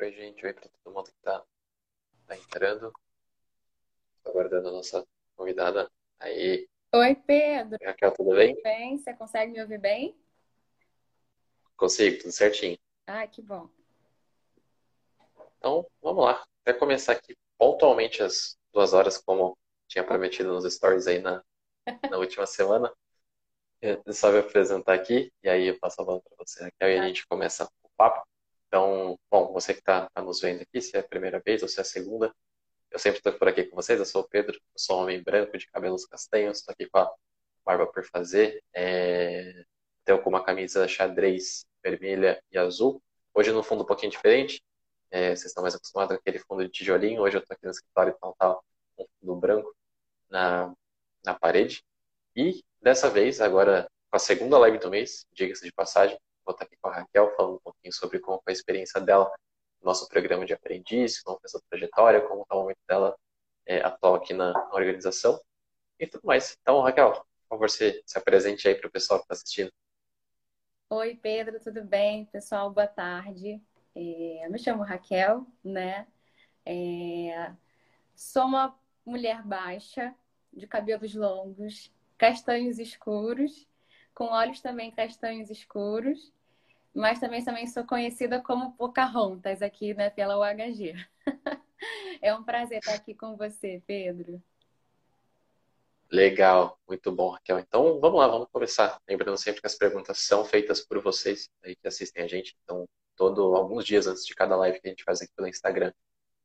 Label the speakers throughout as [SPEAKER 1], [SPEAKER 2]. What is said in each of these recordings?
[SPEAKER 1] Oi, gente. Oi para todo mundo que está tá entrando. Tô aguardando a nossa convidada. Aí.
[SPEAKER 2] Oi, Pedro.
[SPEAKER 1] Raquel, tudo bem?
[SPEAKER 2] Bem, você consegue me ouvir bem?
[SPEAKER 1] Consigo, tudo certinho.
[SPEAKER 2] Ah, que bom.
[SPEAKER 1] Então, vamos lá. Vai começar aqui pontualmente às duas horas, como tinha prometido nos stories aí na, na última semana. Eu só me apresentar aqui e aí eu passo a bola para você, Raquel, e a tá. gente começa o papo. Então, bom, você que está tá nos vendo aqui, se é a primeira vez ou se é a segunda, eu sempre estou por aqui com vocês. Eu sou o Pedro, eu sou um homem branco de cabelos castanhos, estou aqui com a barba por fazer. É... Com uma camisa xadrez vermelha e azul. Hoje no fundo um pouquinho diferente. É, vocês estão mais acostumados com aquele fundo de tijolinho. Hoje eu estou aqui no escritório, então tá um fundo branco na, na parede. E dessa vez, agora com a segunda live do mês, diga-se de passagem, vou estar aqui com a Raquel falando um pouquinho sobre como foi a experiência dela no nosso programa de aprendiz, como foi a sua trajetória, como está o momento dela é, atual aqui na, na, organização e tudo mais. Então, Raquel, por favor, se, se apresente aí para o pessoal que está assistindo.
[SPEAKER 2] Oi, Pedro, tudo bem? Pessoal, boa tarde. É, eu me chamo Raquel, né? É, sou uma mulher baixa, de cabelos longos, castanhos escuros, com olhos também castanhos escuros, mas também, também sou conhecida como Pocahontas aqui né, pela UHG. é um prazer estar aqui com você, Pedro.
[SPEAKER 1] Legal, muito bom, Raquel. Então, vamos lá, vamos começar. Lembrando sempre que as perguntas são feitas por vocês aí que assistem a gente. Então, todo alguns dias antes de cada live que a gente faz aqui pelo Instagram,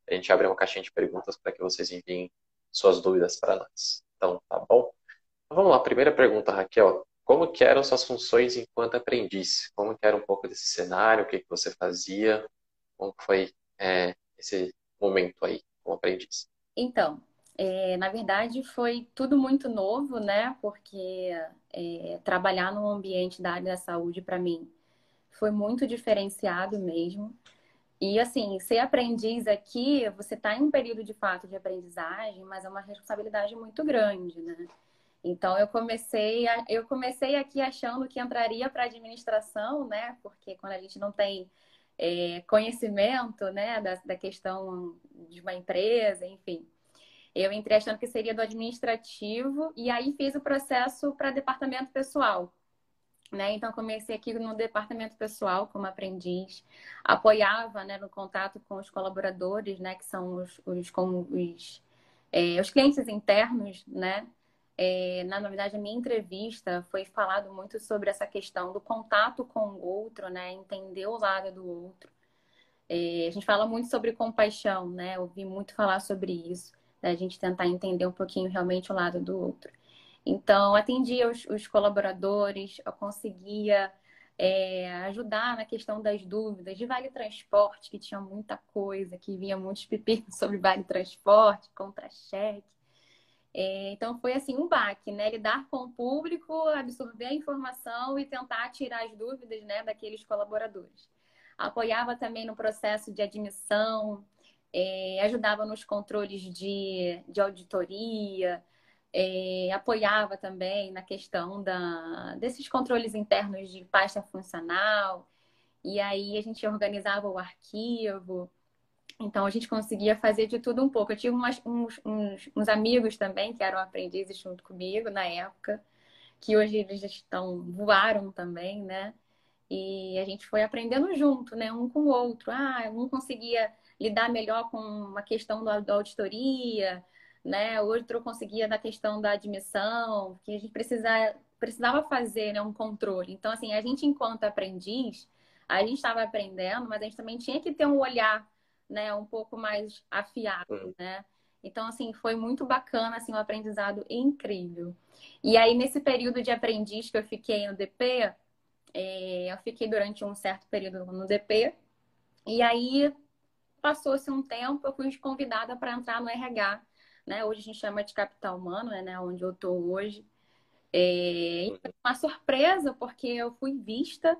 [SPEAKER 1] a gente abre uma caixinha de perguntas para que vocês enviem suas dúvidas para nós. Então, tá bom? Então, vamos lá, primeira pergunta, Raquel. Como que eram suas funções enquanto aprendiz? Como que era um pouco desse cenário? O que, que você fazia? Como foi é, esse momento aí como aprendiz?
[SPEAKER 2] Então, é, na verdade foi tudo muito novo, né? Porque é, trabalhar no ambiente da área da saúde para mim foi muito diferenciado mesmo. E assim, ser aprendiz aqui, você está em um período de fato de aprendizagem, mas é uma responsabilidade muito grande, né? Então eu comecei, a, eu comecei aqui achando que entraria para administração, né? Porque quando a gente não tem é, conhecimento, né, da, da questão de uma empresa, enfim, eu entrei achando que seria do administrativo e aí fiz o processo para departamento pessoal. Né? Então comecei aqui no departamento pessoal como aprendiz, apoiava né, no contato com os colaboradores, né, que são os, os, os, é, os clientes internos, né, é, na novidade, a minha entrevista foi falado muito sobre essa questão do contato com o outro, né? Entender o lado do outro. É, a gente fala muito sobre compaixão, né? Ouvi muito falar sobre isso, né? a gente tentar entender um pouquinho realmente o lado do outro. Então, atendia os, os colaboradores, eu conseguia é, ajudar na questão das dúvidas de vale transporte, que tinha muita coisa, que vinha muitos pepinos sobre vale transporte, contra-cheque. É, então foi assim um baque, né? Lidar com o público, absorver a informação e tentar tirar as dúvidas né, daqueles colaboradores. Apoiava também no processo de admissão, é, ajudava nos controles de, de auditoria, é, apoiava também na questão da, desses controles internos de pasta funcional, e aí a gente organizava o arquivo. Então a gente conseguia fazer de tudo um pouco. Eu tive umas, uns, uns, uns, amigos também que eram aprendizes junto comigo na época, que hoje eles já estão, voaram também, né? E a gente foi aprendendo junto, né? Um com o outro. Ah, um conseguia lidar melhor com uma questão da, da auditoria, né? Outro conseguia da questão da admissão, que a gente precisava, precisava fazer né, um controle. Então, assim, a gente, enquanto aprendiz, a gente estava aprendendo, mas a gente também tinha que ter um olhar né, um pouco mais afiado, uhum. né? Então, assim, foi muito bacana, assim, um aprendizado incrível. E aí, nesse período de aprendiz que eu fiquei no DP, é, eu fiquei durante um certo período no DP, e aí passou-se um tempo, eu fui convidada para entrar no RH, né? Hoje a gente chama de capital humano, né? Onde eu estou hoje. É, uma surpresa, porque eu fui vista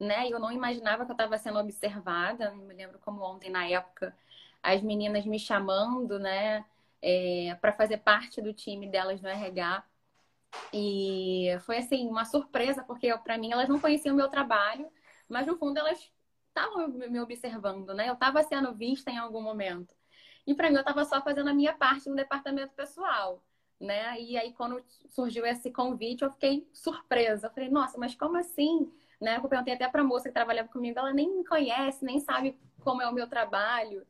[SPEAKER 2] né? Eu não imaginava que eu estava sendo observada. Eu me lembro como ontem, na época, as meninas me chamando, né? É, para fazer parte do time delas no RH. E foi assim uma surpresa, porque para mim elas não conheciam o meu trabalho, mas no fundo elas estavam me observando, né? Eu estava sendo vista em algum momento. E para mim, eu estava só fazendo a minha parte no departamento pessoal, né? E aí, quando surgiu esse convite, eu fiquei surpresa. Eu falei, nossa, mas como assim? Né? Eu perguntei até para a moça que trabalhava comigo, ela nem me conhece, nem sabe como é o meu trabalho.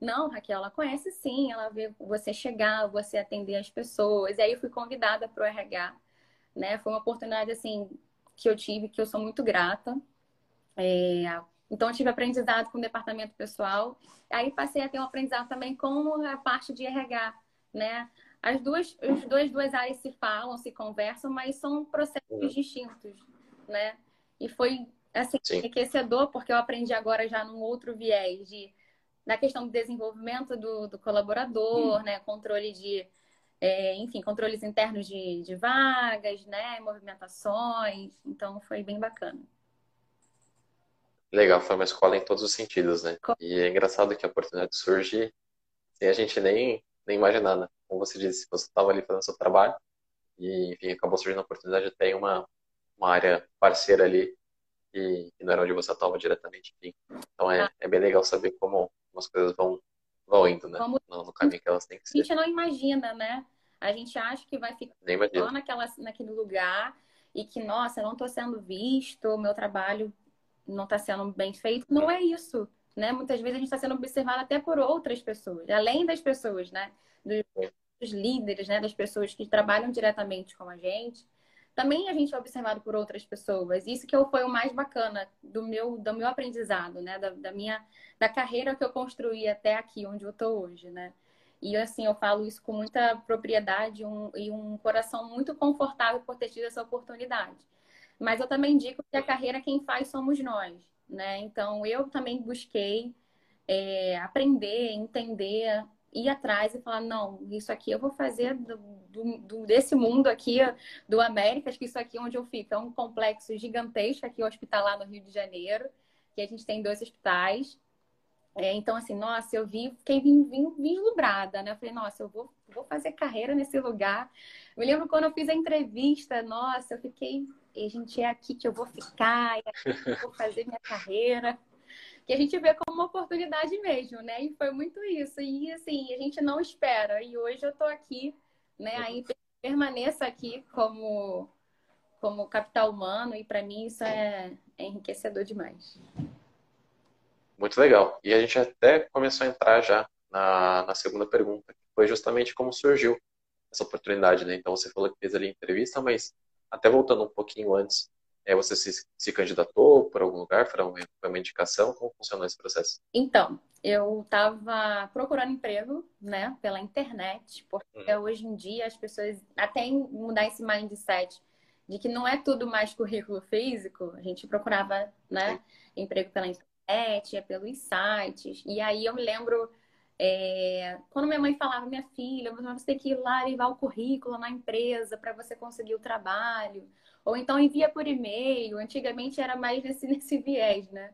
[SPEAKER 2] Não, Raquel, ela conhece sim, ela vê você chegar, você atender as pessoas. E aí eu fui convidada para o RH, né? Foi uma oportunidade assim que eu tive, que eu sou muito grata. É... Então eu tive aprendizado com o departamento pessoal. Aí passei a ter um aprendizado também com a parte de RH, né? As duas, as duas, duas áreas se falam, se conversam, mas são processos uhum. distintos, né? E foi assim, enriquecedor, porque eu aprendi agora já num outro viés de na questão do desenvolvimento do, do colaborador, hum. né? Controle de, é, enfim, controles internos de, de vagas, né? Movimentações. Então, foi bem bacana.
[SPEAKER 1] Legal, foi uma escola em todos os sentidos, né? E é engraçado que a oportunidade surge sem a gente nem, nem imaginar, né? Como você disse, você estava ali fazendo seu trabalho e, enfim, acabou surgindo a oportunidade de ter uma, uma área parceira ali que, que não era onde você estava diretamente, enfim. Então é, é bem legal saber como as coisas vão, vão indo, né? Como... No, no, caminho que elas têm que ser.
[SPEAKER 2] A gente não imagina, né? A gente acha que vai ficar só naquela, naquele lugar e que, nossa, eu não estou sendo visto, meu trabalho não está sendo bem feito. Não é isso, né? Muitas vezes a gente está sendo observado até por outras pessoas, além das pessoas, né? Dos, dos líderes, né? Das pessoas que trabalham diretamente com a gente também a gente é observado por outras pessoas. Isso que foi o mais bacana do meu, do meu aprendizado, né? Da, da minha da carreira que eu construí até aqui, onde eu estou hoje, né? E assim, eu falo isso com muita propriedade um, e um coração muito confortável por ter tido essa oportunidade. Mas eu também digo que a carreira quem faz somos nós, né? Então eu também busquei é, aprender, entender ir atrás e falar, não, isso aqui eu vou fazer do, do, desse mundo aqui, do Américas, que isso aqui é onde eu fico. É um complexo gigantesco aqui, hospitalar no Rio de Janeiro, que a gente tem dois hospitais. É, então, assim, nossa, eu vi, fiquei vislumbrada, né? Eu falei, nossa, eu vou, vou fazer carreira nesse lugar. Me lembro quando eu fiz a entrevista, nossa, eu fiquei, a gente, é aqui que eu vou ficar, é aqui que eu vou fazer minha carreira que a gente vê como uma oportunidade mesmo, né? E foi muito isso. E assim, a gente não espera. E hoje eu estou aqui, né? Aí permaneço aqui como como capital humano e para mim isso é, é enriquecedor demais.
[SPEAKER 1] Muito legal. E a gente até começou a entrar já na, na segunda pergunta, que foi justamente como surgiu essa oportunidade, né? Então você falou que fez ali a entrevista, mas até voltando um pouquinho antes, você se, se candidatou por algum lugar? Foi uma, uma indicação? Como funcionou esse processo?
[SPEAKER 2] Então, eu estava procurando emprego, né, pela internet, porque hum. hoje em dia as pessoas até mudar esse mindset de que não é tudo mais currículo físico, a gente procurava, né, emprego pela internet, é pelos sites. E aí eu me lembro é, quando minha mãe falava, minha filha, você tem que ir lá levar o currículo na empresa para você conseguir o trabalho. Ou então envia por e-mail. Antigamente era mais nesse, nesse viés, né?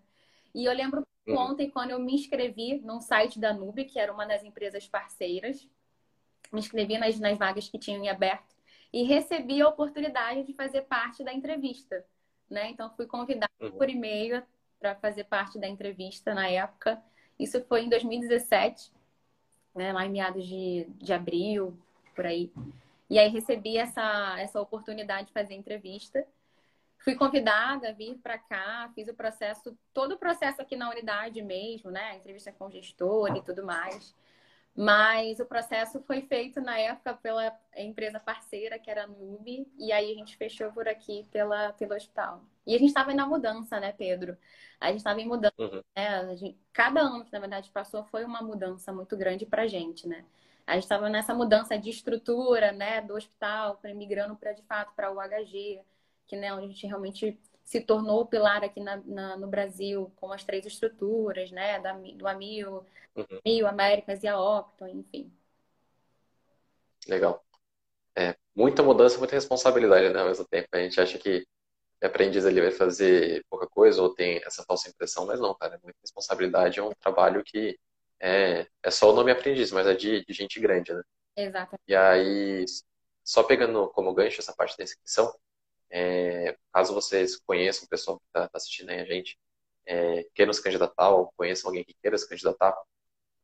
[SPEAKER 2] E eu lembro uhum. ontem, quando eu me inscrevi num site da Nube, que era uma das empresas parceiras, me inscrevi nas, nas vagas que tinham em aberto e recebi a oportunidade de fazer parte da entrevista. Né? Então, fui convidada uhum. por e-mail para fazer parte da entrevista na época. Isso foi em 2017, né? lá em meados de, de abril, por aí. E aí recebi essa, essa oportunidade de fazer entrevista. Fui convidada a vir para cá, fiz o processo, todo o processo aqui na unidade mesmo, né? Entrevista com o gestor e tudo mais. Mas o processo foi feito na época pela empresa parceira, que era a Nube, e aí a gente fechou por aqui pela, pelo hospital. E a gente estava na mudança, né, Pedro? A gente estava em mudança. Uhum. Né? Gente, cada ano que, na verdade, passou foi uma mudança muito grande para a gente, né? A gente estava nessa mudança de estrutura, né, do hospital, para migrando para de fato para o UHG, que né, onde a gente realmente se tornou o pilar aqui na, na, no Brasil, com as três estruturas, né, da, do AMIL, uhum. Américas e a Opton, enfim.
[SPEAKER 1] Legal. É, muita mudança, muita responsabilidade né, ao mesmo tempo. A gente acha que aprendiz ali vai fazer pouca coisa ou tem essa falsa impressão, mas não, cara, é muita responsabilidade, é um trabalho que é, é só o nome aprendiz, mas é de, de gente grande, né?
[SPEAKER 2] Exato.
[SPEAKER 1] E aí, só pegando como gancho essa parte da inscrição, é, caso vocês conheçam o pessoal que está tá assistindo aí a gente, é, queiram se candidatar ou conheçam alguém que queira se candidatar,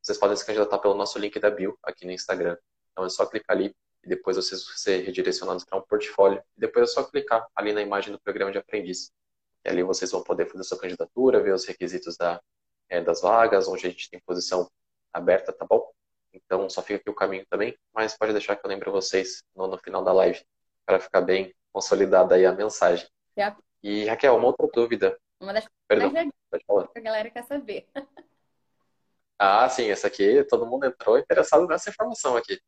[SPEAKER 1] vocês podem se candidatar pelo nosso link da bio aqui no Instagram. Então é só clicar ali e depois vocês vão ser redirecionados para um portfólio. E depois é só clicar ali na imagem do programa de aprendiz. E ali vocês vão poder fazer sua candidatura, ver os requisitos da, é, das vagas, onde a gente tem posição aberta, tá bom? Então só fica aqui o caminho também, mas pode deixar que eu lembre vocês no, no final da live, para ficar bem consolidada aí a mensagem. E Raquel, uma outra dúvida.
[SPEAKER 2] Uma das Perdão, falar. que a galera quer saber.
[SPEAKER 1] Ah, sim, essa aqui, todo mundo entrou interessado nessa informação aqui.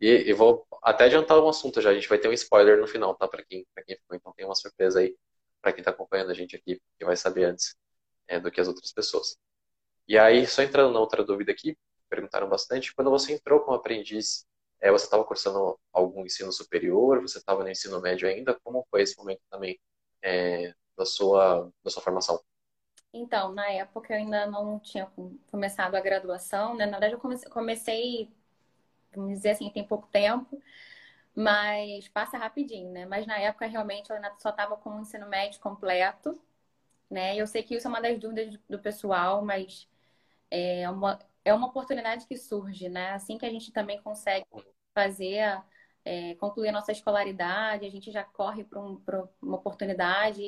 [SPEAKER 1] E, e, vou até adiantar um assunto já, a gente vai ter um spoiler no final, tá? Para quem, pra quem ficou, então tem uma surpresa aí para quem está acompanhando a gente aqui, que vai saber antes é, do que as outras pessoas. E aí, só entrando na outra dúvida aqui, perguntaram bastante, quando você entrou como aprendiz, é, você estava cursando algum ensino superior, você estava no ensino médio ainda, como foi esse momento também é, da, sua, da sua formação?
[SPEAKER 2] Então, na época eu ainda não tinha começado a graduação, né? Na verdade, eu comecei, vamos dizer assim, tem pouco tempo, mas passa rapidinho, né? Mas na época, realmente, eu só estava com o ensino médio completo, né? Eu sei que isso é uma das dúvidas do pessoal, mas é uma, é uma oportunidade que surge, né? Assim que a gente também consegue fazer, é, concluir a nossa escolaridade, a gente já corre para um, uma oportunidade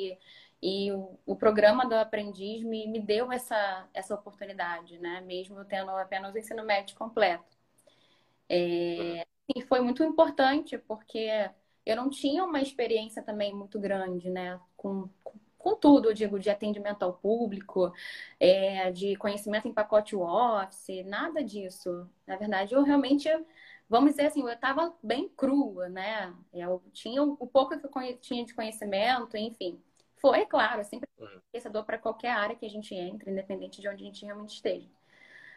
[SPEAKER 2] e o, o, programa do aprendiz me, me deu essa, essa oportunidade, né? Mesmo tendo apenas o ensino médio completo. É, e foi muito importante porque eu não tinha uma experiência também muito grande, né? Com, com tudo, eu digo, de atendimento ao público, é, de conhecimento em pacote Office, nada disso. Na verdade, eu realmente, vamos dizer assim, eu estava bem crua, né? Eu tinha o pouco que eu tinha de conhecimento, enfim. Foi, claro, sempre enriquecedor uhum. para qualquer área que a gente entre, independente de onde a gente realmente esteja.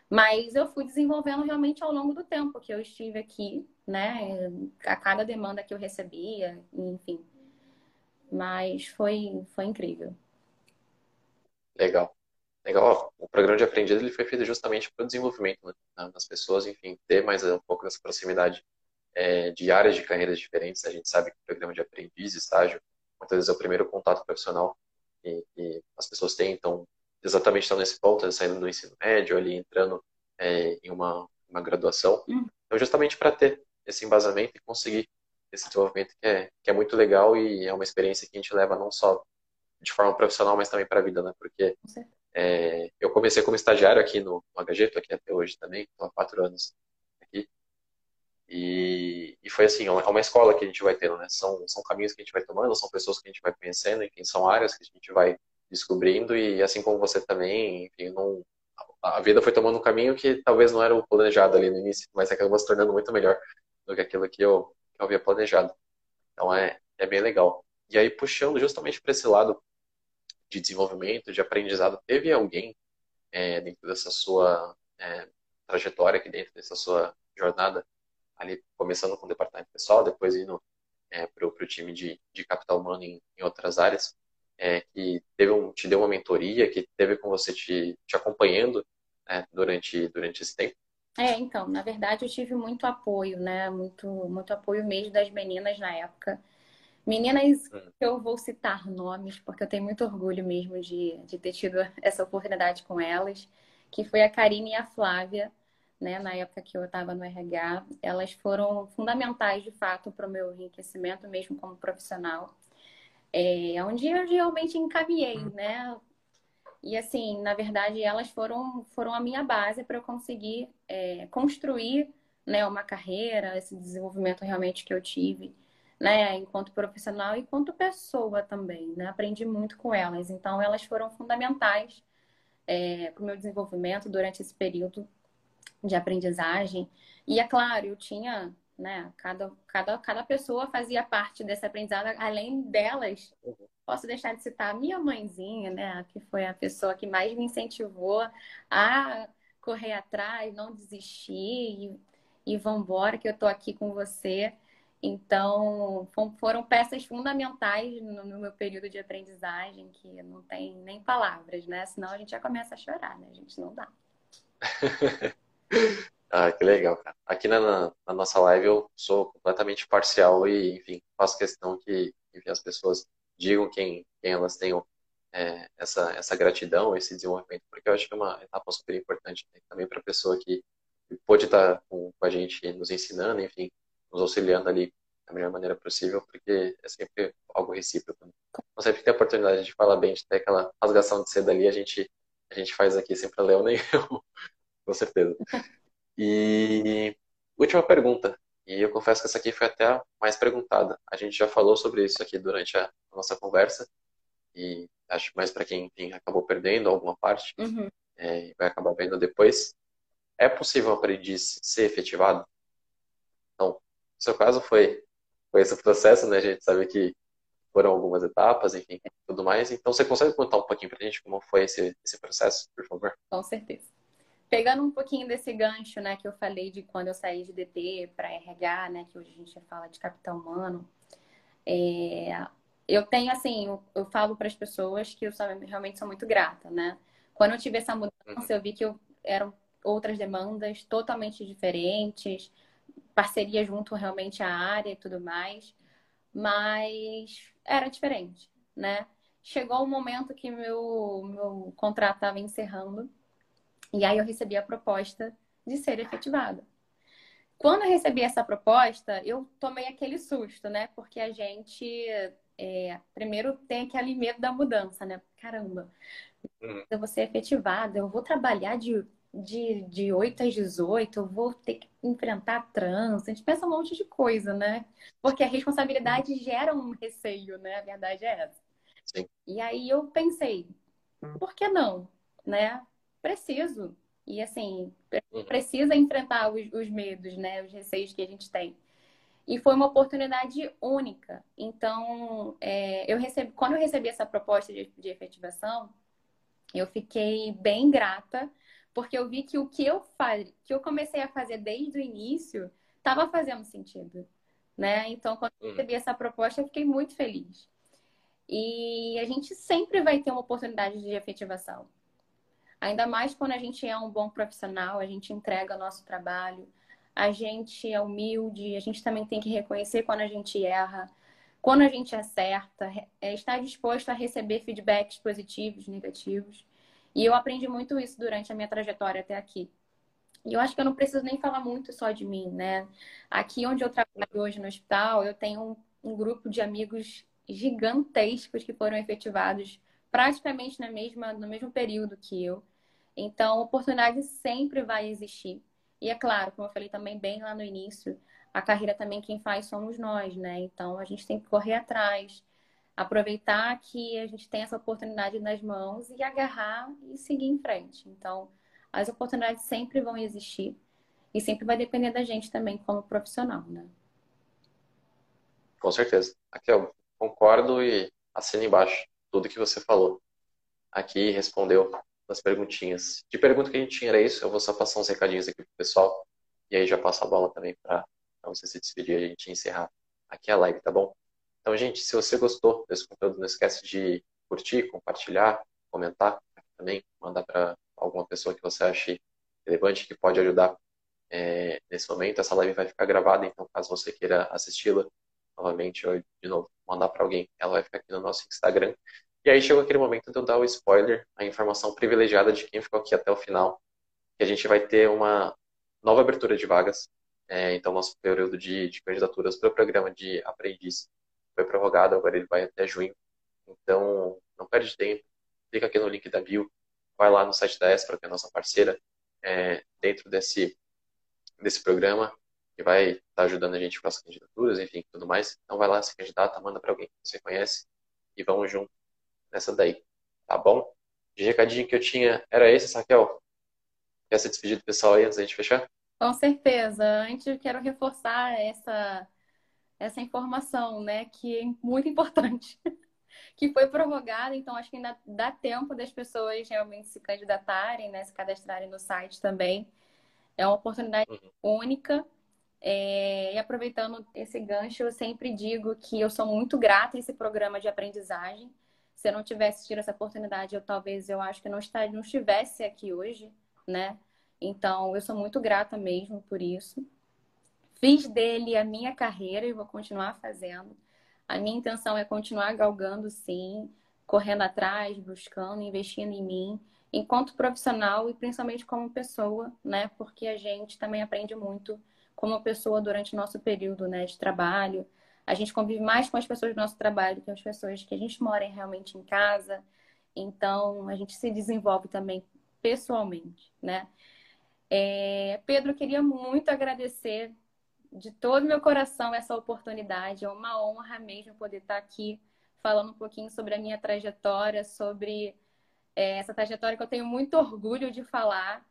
[SPEAKER 2] Mas eu fui desenvolvendo realmente ao longo do tempo que eu estive aqui, né? A cada demanda que eu recebia, enfim. Mas foi, foi incrível.
[SPEAKER 1] Legal. Legal. O programa de aprendiz ele foi feito justamente para o desenvolvimento né? das pessoas, enfim, ter mais um pouco dessa proximidade é, de áreas de carreiras diferentes. A gente sabe que o programa de aprendiz, estágio, muitas vezes é o primeiro contato profissional que, que as pessoas têm, então exatamente estão nesse ponto, saindo do ensino médio, ali entrando é, em uma, uma graduação. Uhum. Então, justamente para ter esse embasamento e conseguir esse desenvolvimento que é, que é muito legal e é uma experiência que a gente leva não só de forma profissional, mas também para a vida, né? Porque é, eu comecei como estagiário aqui no, no HG, estou aqui até hoje também, estou há quatro anos aqui. E, e foi assim, é uma escola que a gente vai tendo, né? São, são caminhos que a gente vai tomando, são pessoas que a gente vai conhecendo, enfim, são áreas que a gente vai descobrindo e assim como você também, enfim, não, a vida foi tomando um caminho que talvez não era o planejado ali no início, mas acabou se tornando muito melhor do que aquilo que eu, que eu havia planejado. Então é, é bem legal. E aí, puxando justamente para esse lado de desenvolvimento, de aprendizado, teve alguém é, dentro dessa sua é, trajetória aqui dentro dessa sua jornada ali começando com o departamento pessoal, depois indo é, para o time de, de capital humano em, em outras áreas, é, que teve um, te deu uma mentoria, que teve com você te, te acompanhando né, durante, durante esse tempo?
[SPEAKER 2] É, então, na verdade eu tive muito apoio, né? Muito, muito apoio mesmo das meninas na época. Meninas hum. que eu vou citar nomes, porque eu tenho muito orgulho mesmo de, de ter tido essa oportunidade com elas, que foi a Karine e a Flávia né, na época que eu estava no RH, elas foram fundamentais de fato para o meu enriquecimento, mesmo como profissional. É, onde eu realmente encaminhei, né? E assim, na verdade, elas foram, foram a minha base para eu conseguir é, construir né, uma carreira, esse desenvolvimento realmente que eu tive, né, enquanto profissional e enquanto pessoa também, né? Aprendi muito com elas. Então, elas foram fundamentais é, para o meu desenvolvimento durante esse período de aprendizagem. E é claro, eu tinha, né, cada, cada, cada pessoa fazia parte desse aprendizado, além delas. Posso deixar de citar a minha mãezinha, né, que foi a pessoa que mais me incentivou a correr atrás, não desistir e, e vambora, que eu tô aqui com você. Então, foram peças fundamentais no meu período de aprendizagem, que não tem nem palavras, né? Senão a gente já começa a chorar, né? A gente não dá.
[SPEAKER 1] Ah, que legal, cara. Aqui na, na, nossa live eu sou completamente parcial e, enfim, faço questão que enfim, as pessoas digam quem, quem elas tenham é, essa, essa gratidão, esse desenvolvimento, porque eu acho que é uma etapa super importante né? também para a pessoa que pode estar com, com, a gente nos ensinando, enfim, nos auxiliando ali da melhor maneira possível, porque é sempre algo recíproco. Né? Então, sempre que tem a oportunidade de falar bem, de ter aquela rasgação de seda ali, a gente, a gente faz aqui sempre a Leona e eu, com certeza. E última pergunta, e eu confesso que essa aqui foi até a mais perguntada. A gente já falou sobre isso aqui durante a nossa conversa, e acho mais para quem enfim, acabou perdendo alguma parte, uhum. é, vai acabar vendo depois. É possível um aprendiz ser efetivado? Então, no seu caso foi, foi esse processo, né? A gente sabe que foram algumas etapas, enfim, tudo mais. Então, você consegue contar um pouquinho para a gente como foi esse, esse processo, por favor?
[SPEAKER 2] Com certeza. Pegando um pouquinho desse gancho, né, que eu falei de quando eu saí de DT para RH, né, que hoje a gente fala de capital humano, é, eu tenho assim, eu, falo para as pessoas que eu realmente sou muito grata, né? Quando eu tive essa mudança, eu vi que eu, eram outras demandas totalmente diferentes, parceria junto realmente à área e tudo mais, mas era diferente, né? Chegou um momento que meu, meu contrato estava encerrando e aí eu recebi a proposta de ser efetivada. Quando eu recebi essa proposta, eu tomei aquele susto, né? Porque a gente é, primeiro tem aquele medo da mudança, né? Caramba, uhum. eu vou ser efetivada, eu vou trabalhar de, de, de 8 às 18, eu vou ter que enfrentar trânsito, a gente pensa um monte de coisa, né? Porque a responsabilidade gera um receio, né? A verdade é essa. Sim. E aí eu pensei, por que não? Né? Preciso. E assim, uhum. precisa enfrentar os, os medos, né? Os receios que a gente tem. E foi uma oportunidade única. Então, é, eu recebi, quando eu recebi essa proposta de, de efetivação, eu fiquei bem grata, porque eu vi que o que eu, faz, que eu comecei a fazer desde o início estava fazendo sentido. Né? Então, quando eu hum. recebi essa proposta, eu fiquei muito feliz. E a gente sempre vai ter uma oportunidade de efetivação. Ainda mais quando a gente é um bom profissional, a gente entrega nosso trabalho, a gente é humilde, a gente também tem que reconhecer quando a gente erra, quando a gente acerta, é estar disposto a receber feedbacks positivos, negativos. E eu aprendi muito isso durante a minha trajetória até aqui. E eu acho que eu não preciso nem falar muito só de mim, né? Aqui onde eu trabalho hoje no hospital, eu tenho um, um grupo de amigos gigantescos que foram efetivados praticamente na mesma, no mesmo período que eu. Então, oportunidade sempre vai existir. E é claro, como eu falei também bem lá no início, a carreira também quem faz somos nós, né? Então a gente tem que correr atrás, aproveitar que a gente tem essa oportunidade nas mãos e agarrar e seguir em frente. Então, as oportunidades sempre vão existir e sempre vai depender da gente também como profissional, né?
[SPEAKER 1] Com certeza. Aqui eu concordo e assino embaixo tudo que você falou. Aqui respondeu das perguntinhas. De pergunta que a gente tinha era isso, eu vou só passar uns recadinhos aqui pro pessoal e aí já passo a bola também para você se despedir e a gente encerrar aqui a live, tá bom? Então, gente, se você gostou desse conteúdo, não esquece de curtir, compartilhar, comentar também, mandar para alguma pessoa que você ache relevante, que pode ajudar é, nesse momento. Essa live vai ficar gravada, então caso você queira assisti-la novamente ou de novo, mandar para alguém, ela vai ficar aqui no nosso Instagram. E aí chegou aquele momento de eu dar o spoiler, a informação privilegiada de quem ficou aqui até o final, que a gente vai ter uma nova abertura de vagas. É, então, nosso período de, de candidaturas para o programa de aprendiz foi prorrogado, agora ele vai até junho. Então, não perde tempo, clica aqui no link da bio, vai lá no site da Espra, que é a nossa parceira, é, dentro desse, desse programa, que vai estar tá ajudando a gente com as candidaturas, enfim, tudo mais. Então, vai lá, se candidata, manda para alguém que você conhece e vamos junto nessa daí, tá bom? De recadinho que eu tinha era esse, Raquel. Quer se despedir do pessoal aí antes da gente fechar?
[SPEAKER 2] Com certeza. Antes eu quero reforçar essa, essa informação, né, que é muito importante. que foi prorrogada, então acho que ainda dá tempo das pessoas realmente se candidatarem, né, se cadastrarem no site também. É uma oportunidade uhum. única. É, e aproveitando esse gancho, eu sempre digo que eu sou muito grata a esse programa de aprendizagem se eu não tivesse tido essa oportunidade, eu talvez eu acho que não estaria, não estivesse aqui hoje, né? Então, eu sou muito grata mesmo por isso. Fiz dele a minha carreira e vou continuar fazendo. A minha intenção é continuar galgando, sim. correndo atrás, buscando, investindo em mim, enquanto profissional e principalmente como pessoa, né? Porque a gente também aprende muito como pessoa durante o nosso período, né, de trabalho. A gente convive mais com as pessoas do nosso trabalho que as pessoas que a gente mora realmente em casa. Então, a gente se desenvolve também pessoalmente, né? É, Pedro, queria muito agradecer de todo meu coração essa oportunidade. É uma honra mesmo poder estar aqui falando um pouquinho sobre a minha trajetória, sobre é, essa trajetória que eu tenho muito orgulho de falar.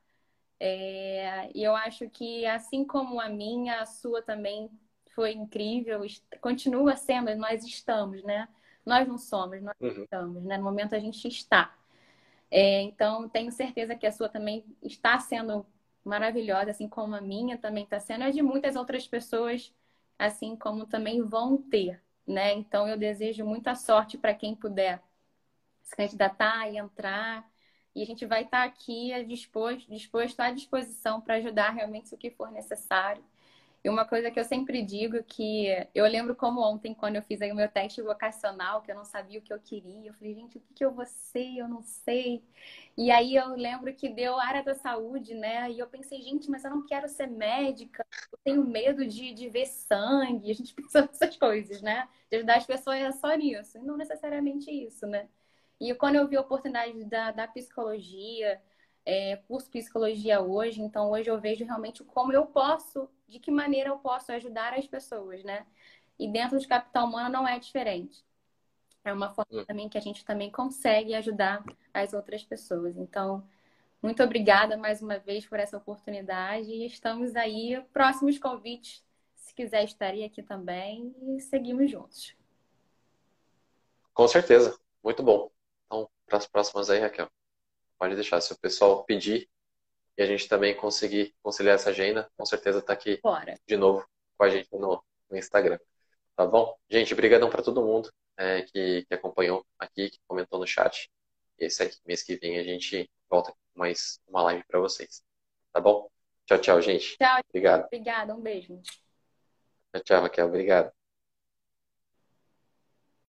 [SPEAKER 2] É, e eu acho que, assim como a minha, a sua também foi incrível, continua sendo, nós estamos, né? Nós não somos, nós uhum. estamos, né? No momento a gente está. É, então, tenho certeza que a sua também está sendo maravilhosa, assim como a minha também está sendo, e de muitas outras pessoas, assim como também vão ter, né? Então, eu desejo muita sorte para quem puder se candidatar e entrar. E a gente vai estar aqui disposto, disposto à disposição para ajudar realmente o que for necessário. E uma coisa que eu sempre digo que eu lembro como ontem, quando eu fiz aí o meu teste vocacional, que eu não sabia o que eu queria. Eu falei, gente, o que, eu vou ser? Eu não sei. E aí eu lembro que deu área da saúde, né? E eu pensei, gente, mas eu não quero ser médica, eu tenho medo de, de ver sangue. A gente pensa nessas coisas, né? De ajudar as pessoas é só nisso. E não necessariamente isso, né? E quando eu vi a oportunidade da, da psicologia, é, curso psicologia hoje, então hoje eu vejo realmente como eu posso, de que maneira eu posso ajudar as pessoas, né? E dentro de capital humano não é diferente. É uma forma hum. também que a gente também consegue ajudar as outras pessoas. Então, muito obrigada mais uma vez por essa oportunidade e estamos aí. Próximos convites, se quiser, estaria aqui também e seguimos juntos.
[SPEAKER 1] Com certeza, muito bom. Então, para as próximas aí, Raquel pode deixar. Se o pessoal pedir e a gente também conseguir conciliar essa agenda, com certeza tá aqui
[SPEAKER 2] Bora.
[SPEAKER 1] de novo com a gente no, no Instagram. Tá bom? Gente, brigadão para todo mundo é, que, que, acompanhou aqui, que comentou no chat. E esse aqui, mês que vem a gente volta com mais uma live para vocês. Tá bom? Tchau, tchau, gente.
[SPEAKER 2] Tchau.
[SPEAKER 1] Obrigado.
[SPEAKER 2] Obrigada, um beijo.
[SPEAKER 1] Tchau, tchau, Raquel. Obrigado.